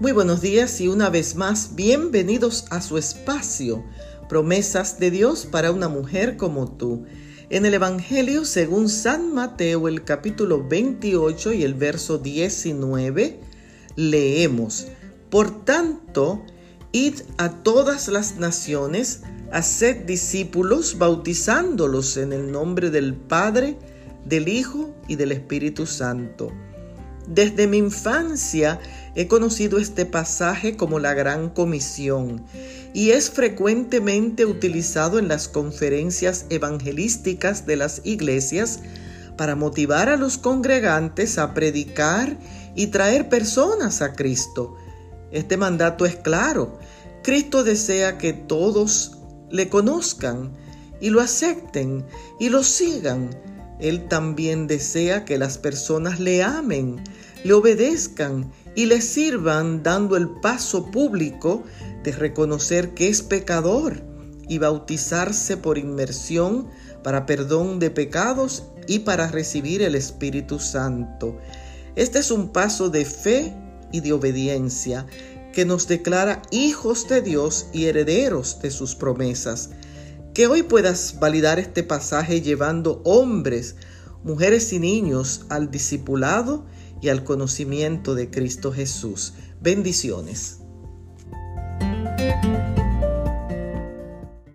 Muy buenos días y una vez más bienvenidos a su espacio, promesas de Dios para una mujer como tú. En el Evangelio según San Mateo el capítulo 28 y el verso 19 leemos, Por tanto, id a todas las naciones, haced discípulos, bautizándolos en el nombre del Padre, del Hijo y del Espíritu Santo desde mi infancia he conocido este pasaje como la Gran Comisión y es frecuentemente utilizado en las conferencias evangelísticas de las iglesias para motivar a los congregantes a predicar y traer personas a Cristo. Este mandato es claro. Cristo desea que todos le conozcan y lo acepten y lo sigan él también desea que las personas le amen, le obedezcan y le sirvan dando el paso público de reconocer que es pecador y bautizarse por inmersión para perdón de pecados y para recibir el Espíritu Santo. Este es un paso de fe y de obediencia que nos declara hijos de Dios y herederos de sus promesas. Que hoy puedas validar este pasaje llevando hombres, mujeres y niños al discipulado y al conocimiento de Cristo Jesús. Bendiciones.